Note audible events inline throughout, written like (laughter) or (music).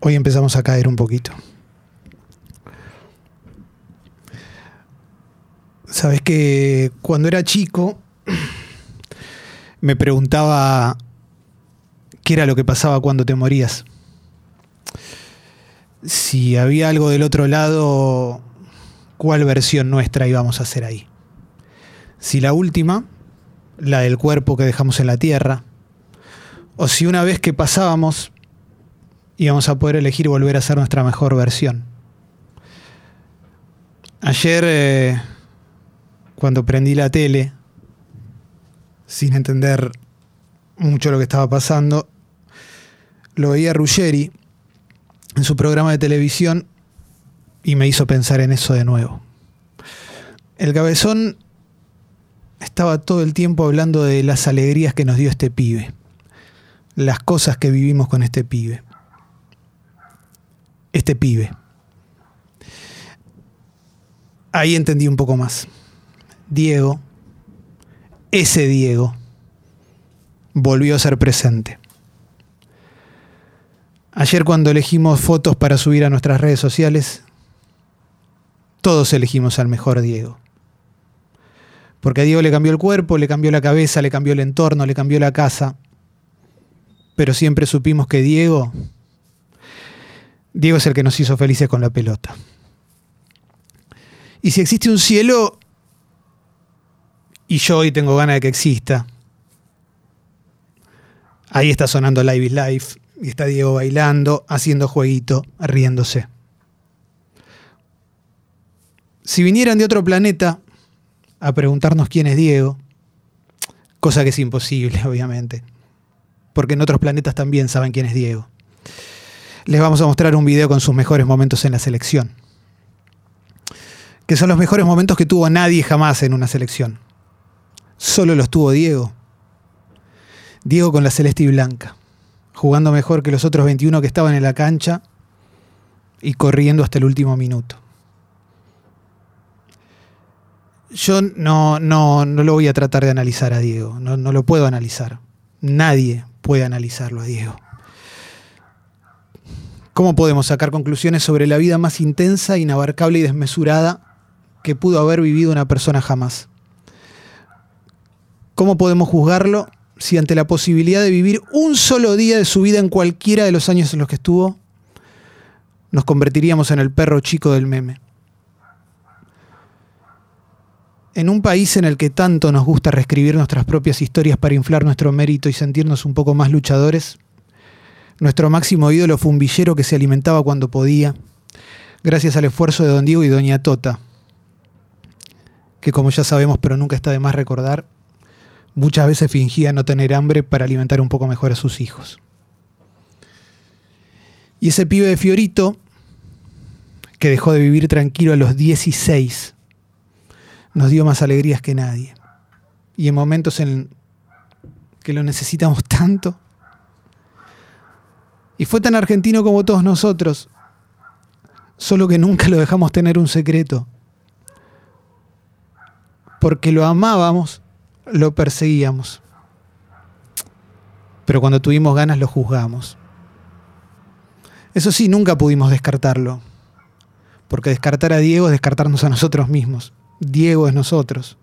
hoy empezamos a caer un poquito. Sabes que cuando era chico me preguntaba qué era lo que pasaba cuando te morías. Si había algo del otro lado, ¿cuál versión nuestra íbamos a hacer ahí? Si la última, la del cuerpo que dejamos en la tierra, o si una vez que pasábamos íbamos a poder elegir volver a ser nuestra mejor versión. Ayer, eh, cuando prendí la tele, sin entender mucho lo que estaba pasando, lo veía Ruggeri en su programa de televisión y me hizo pensar en eso de nuevo. El cabezón estaba todo el tiempo hablando de las alegrías que nos dio este pibe, las cosas que vivimos con este pibe. Este pibe. Ahí entendí un poco más. Diego, ese Diego, volvió a ser presente. Ayer cuando elegimos fotos para subir a nuestras redes sociales, todos elegimos al mejor Diego. Porque a Diego le cambió el cuerpo, le cambió la cabeza, le cambió el entorno, le cambió la casa. Pero siempre supimos que Diego, Diego es el que nos hizo felices con la pelota. Y si existe un cielo, y yo hoy tengo ganas de que exista, ahí está sonando Live is Life, y está Diego bailando, haciendo jueguito, riéndose. Si vinieran de otro planeta a preguntarnos quién es Diego, cosa que es imposible, (laughs) obviamente, porque en otros planetas también saben quién es Diego, les vamos a mostrar un video con sus mejores momentos en la selección, que son los mejores momentos que tuvo nadie jamás en una selección. Solo los tuvo Diego. Diego con la celeste y blanca jugando mejor que los otros 21 que estaban en la cancha y corriendo hasta el último minuto. Yo no, no, no lo voy a tratar de analizar a Diego, no, no lo puedo analizar. Nadie puede analizarlo a Diego. ¿Cómo podemos sacar conclusiones sobre la vida más intensa, inabarcable y desmesurada que pudo haber vivido una persona jamás? ¿Cómo podemos juzgarlo si ante la posibilidad de vivir un solo día de su vida en cualquiera de los años en los que estuvo, nos convertiríamos en el perro chico del meme. En un país en el que tanto nos gusta reescribir nuestras propias historias para inflar nuestro mérito y sentirnos un poco más luchadores, nuestro máximo ídolo fue un villero que se alimentaba cuando podía, gracias al esfuerzo de don Diego y doña Tota, que como ya sabemos pero nunca está de más recordar, muchas veces fingía no tener hambre para alimentar un poco mejor a sus hijos. Y ese pibe de Fiorito, que dejó de vivir tranquilo a los 16, nos dio más alegrías que nadie. Y en momentos en que lo necesitamos tanto. Y fue tan argentino como todos nosotros, solo que nunca lo dejamos tener un secreto. Porque lo amábamos lo perseguíamos. Pero cuando tuvimos ganas lo juzgamos. Eso sí, nunca pudimos descartarlo. Porque descartar a Diego es descartarnos a nosotros mismos. Diego es nosotros.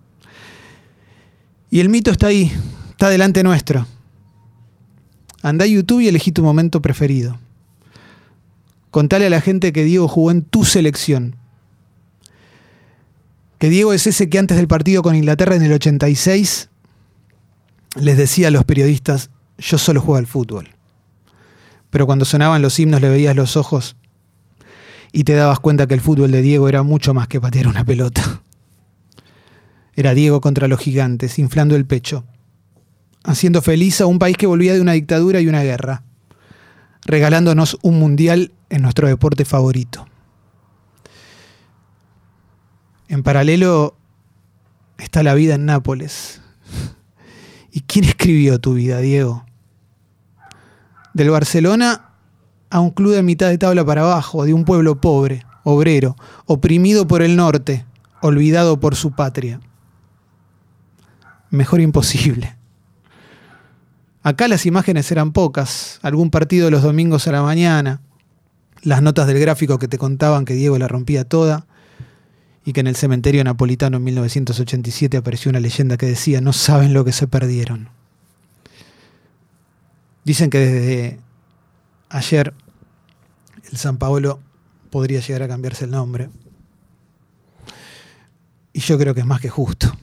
Y el mito está ahí, está delante nuestro. Anda a YouTube y elegí tu momento preferido. Contale a la gente que Diego jugó en tu selección, que Diego es ese que antes del partido con Inglaterra en el 86 les decía a los periodistas, yo solo juego al fútbol. Pero cuando sonaban los himnos le veías los ojos y te dabas cuenta que el fútbol de Diego era mucho más que patear una pelota. Era Diego contra los gigantes, inflando el pecho, haciendo feliz a un país que volvía de una dictadura y una guerra, regalándonos un mundial en nuestro deporte favorito. En paralelo está la vida en Nápoles. ¿Y quién escribió tu vida, Diego? Del Barcelona a un club de mitad de tabla para abajo, de un pueblo pobre, obrero, oprimido por el norte, olvidado por su patria. Mejor imposible. Acá las imágenes eran pocas, algún partido los domingos a la mañana, las notas del gráfico que te contaban que Diego la rompía toda y que en el cementerio napolitano en 1987 apareció una leyenda que decía, no saben lo que se perdieron. Dicen que desde ayer el San Paolo podría llegar a cambiarse el nombre. Y yo creo que es más que justo.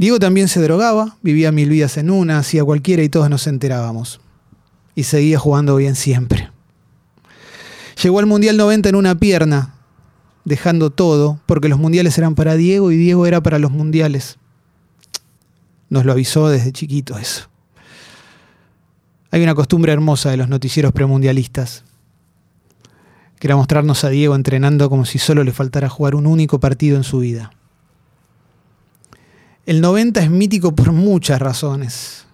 Diego también se drogaba, vivía mil vidas en una, hacía cualquiera y todos nos enterábamos. Y seguía jugando bien siempre. Llegó al Mundial 90 en una pierna, dejando todo, porque los mundiales eran para Diego y Diego era para los mundiales. Nos lo avisó desde chiquito eso. Hay una costumbre hermosa de los noticieros premundialistas, que era mostrarnos a Diego entrenando como si solo le faltara jugar un único partido en su vida. El 90 es mítico por muchas razones.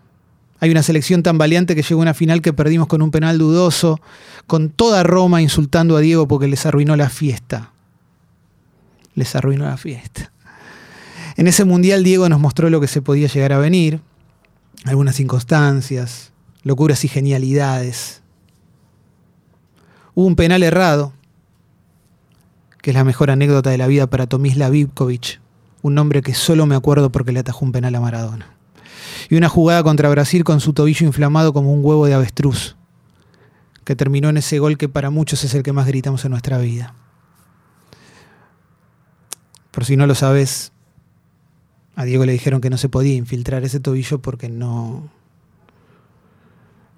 Hay una selección tan valiente que llegó a una final que perdimos con un penal dudoso, con toda Roma insultando a Diego porque les arruinó la fiesta. Les arruinó la fiesta. En ese mundial Diego nos mostró lo que se podía llegar a venir, algunas circunstancias, locuras y genialidades. Hubo un penal errado, que es la mejor anécdota de la vida para Tomislav Ivkovic, un nombre que solo me acuerdo porque le atajó un penal a Maradona. Y una jugada contra Brasil con su tobillo inflamado como un huevo de avestruz, que terminó en ese gol que para muchos es el que más gritamos en nuestra vida. Por si no lo sabes, a Diego le dijeron que no se podía infiltrar ese tobillo porque no,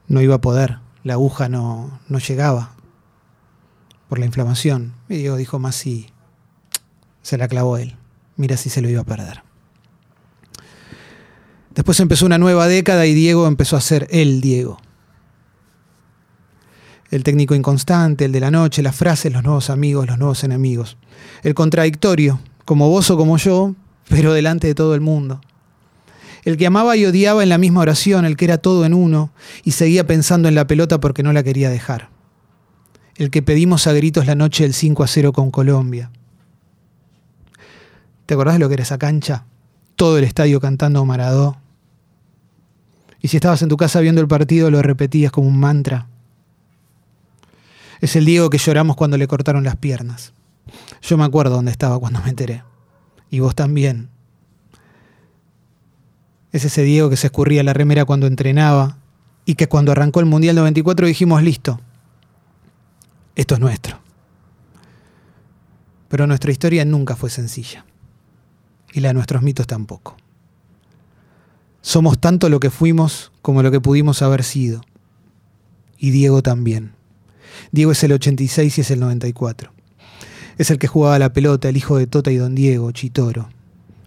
no iba a poder, la aguja no, no llegaba por la inflamación. Y Diego dijo más si se la clavó él. Mira si se lo iba a perder. Después empezó una nueva década y Diego empezó a ser el Diego. El técnico inconstante, el de la noche, las frases, los nuevos amigos, los nuevos enemigos. El contradictorio, como vos o como yo, pero delante de todo el mundo el que amaba y odiaba en la misma oración, el que era todo en uno y seguía pensando en la pelota porque no la quería dejar. El que pedimos a gritos la noche del 5 a 0 con Colombia. ¿Te acordás de lo que era esa cancha? Todo el estadio cantando Maradó. Y si estabas en tu casa viendo el partido lo repetías como un mantra. Es el Diego que lloramos cuando le cortaron las piernas. Yo me acuerdo dónde estaba cuando me enteré. Y vos también. Es ese Diego que se escurría la remera cuando entrenaba y que cuando arrancó el Mundial 94 dijimos, listo, esto es nuestro. Pero nuestra historia nunca fue sencilla. Y la de nuestros mitos tampoco. Somos tanto lo que fuimos como lo que pudimos haber sido. Y Diego también. Diego es el 86 y es el 94. Es el que jugaba la pelota, el hijo de Tota y Don Diego, Chitoro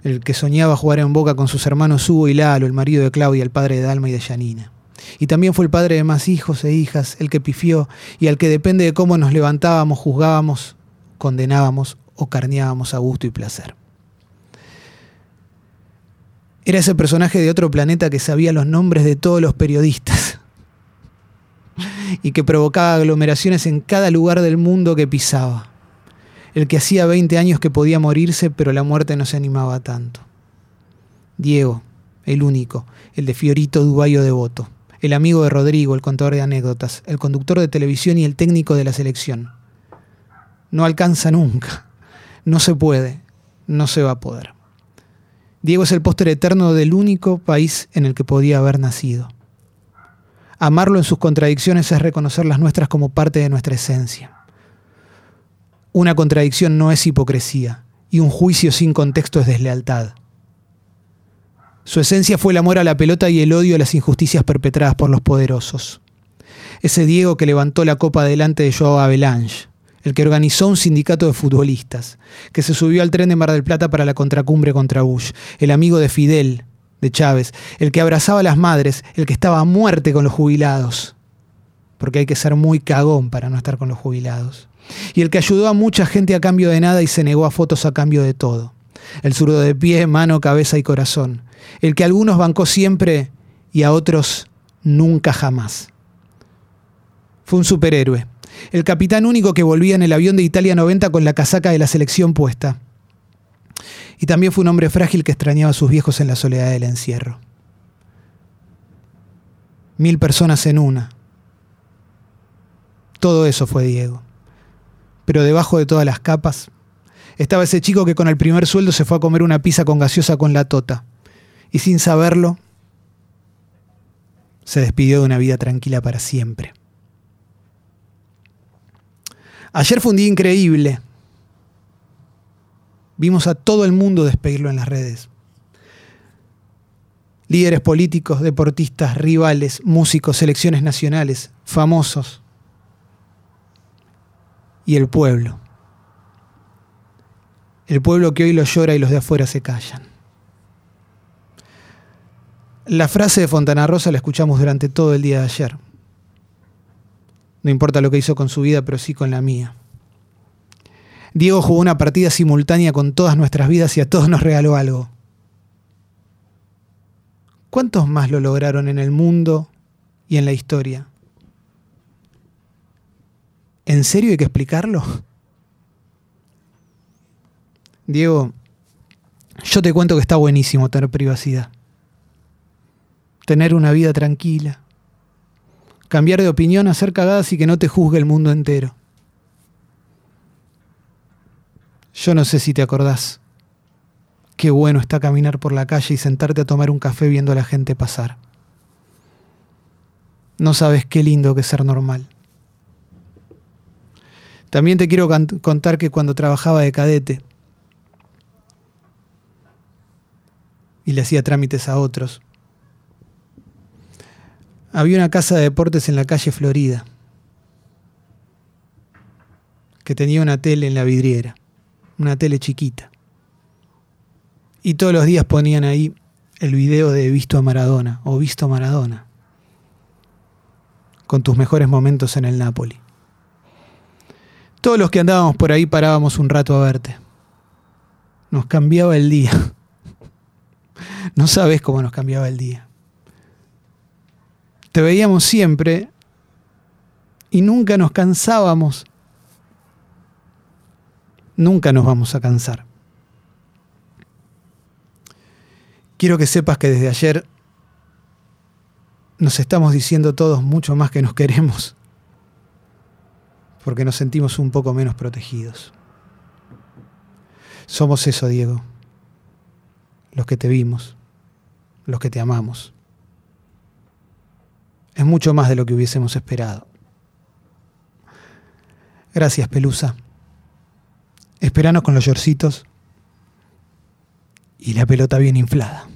el que soñaba jugar en Boca con sus hermanos Hugo y Lalo, el marido de Claudia, el padre de Dalma y de Yanina. Y también fue el padre de más hijos e hijas, el que pifió y al que depende de cómo nos levantábamos, juzgábamos, condenábamos o carneábamos a gusto y placer. Era ese personaje de otro planeta que sabía los nombres de todos los periodistas (laughs) y que provocaba aglomeraciones en cada lugar del mundo que pisaba el que hacía 20 años que podía morirse, pero la muerte no se animaba tanto. Diego, el único, el de Fiorito Dubayo Devoto, el amigo de Rodrigo, el contador de anécdotas, el conductor de televisión y el técnico de la selección. No alcanza nunca, no se puede, no se va a poder. Diego es el póster eterno del único país en el que podía haber nacido. Amarlo en sus contradicciones es reconocer las nuestras como parte de nuestra esencia. Una contradicción no es hipocresía y un juicio sin contexto es deslealtad. Su esencia fue el amor a la pelota y el odio a las injusticias perpetradas por los poderosos. Ese Diego que levantó la copa delante de Joao Avalanche, el que organizó un sindicato de futbolistas, que se subió al tren de Mar del Plata para la contracumbre contra Bush, el amigo de Fidel, de Chávez, el que abrazaba a las madres, el que estaba a muerte con los jubilados, porque hay que ser muy cagón para no estar con los jubilados y el que ayudó a mucha gente a cambio de nada y se negó a fotos a cambio de todo. El zurdo de pie, mano, cabeza y corazón. El que a algunos bancó siempre y a otros nunca jamás. Fue un superhéroe. El capitán único que volvía en el avión de Italia 90 con la casaca de la selección puesta. Y también fue un hombre frágil que extrañaba a sus viejos en la soledad del encierro. Mil personas en una Todo eso fue Diego. Pero debajo de todas las capas estaba ese chico que con el primer sueldo se fue a comer una pizza con gaseosa con la tota. Y sin saberlo, se despidió de una vida tranquila para siempre. Ayer fue un día increíble. Vimos a todo el mundo despedirlo en las redes. Líderes políticos, deportistas, rivales, músicos, selecciones nacionales, famosos. Y el pueblo. El pueblo que hoy lo llora y los de afuera se callan. La frase de Fontana Rosa la escuchamos durante todo el día de ayer. No importa lo que hizo con su vida, pero sí con la mía. Diego jugó una partida simultánea con todas nuestras vidas y a todos nos regaló algo. ¿Cuántos más lo lograron en el mundo y en la historia? ¿En serio hay que explicarlo? Diego, yo te cuento que está buenísimo tener privacidad. Tener una vida tranquila. Cambiar de opinión, hacer cagadas y que no te juzgue el mundo entero. Yo no sé si te acordás. Qué bueno está caminar por la calle y sentarte a tomar un café viendo a la gente pasar. No sabes qué lindo que ser normal. También te quiero contar que cuando trabajaba de cadete y le hacía trámites a otros, había una casa de deportes en la calle Florida que tenía una tele en la vidriera una tele chiquita. Y todos los días ponían ahí el video de Visto a Maradona o Visto a Maradona, con tus mejores momentos en el Napoli. Todos los que andábamos por ahí parábamos un rato a verte. Nos cambiaba el día. (laughs) No sabes cómo nos cambiaba el día. Te veíamos siempre y nunca nos cansábamos Nunca nos vamos a cansar. Quiero que sepas que desde ayer nos estamos diciendo todos mucho más que nos queremos, porque nos sentimos un poco menos protegidos. Somos eso, Diego, los que te vimos, los que te amamos. Es mucho más de lo que hubiésemos esperado. Gracias, Pelusa. Esperanos con los yorcitos y la pelota bien inflada.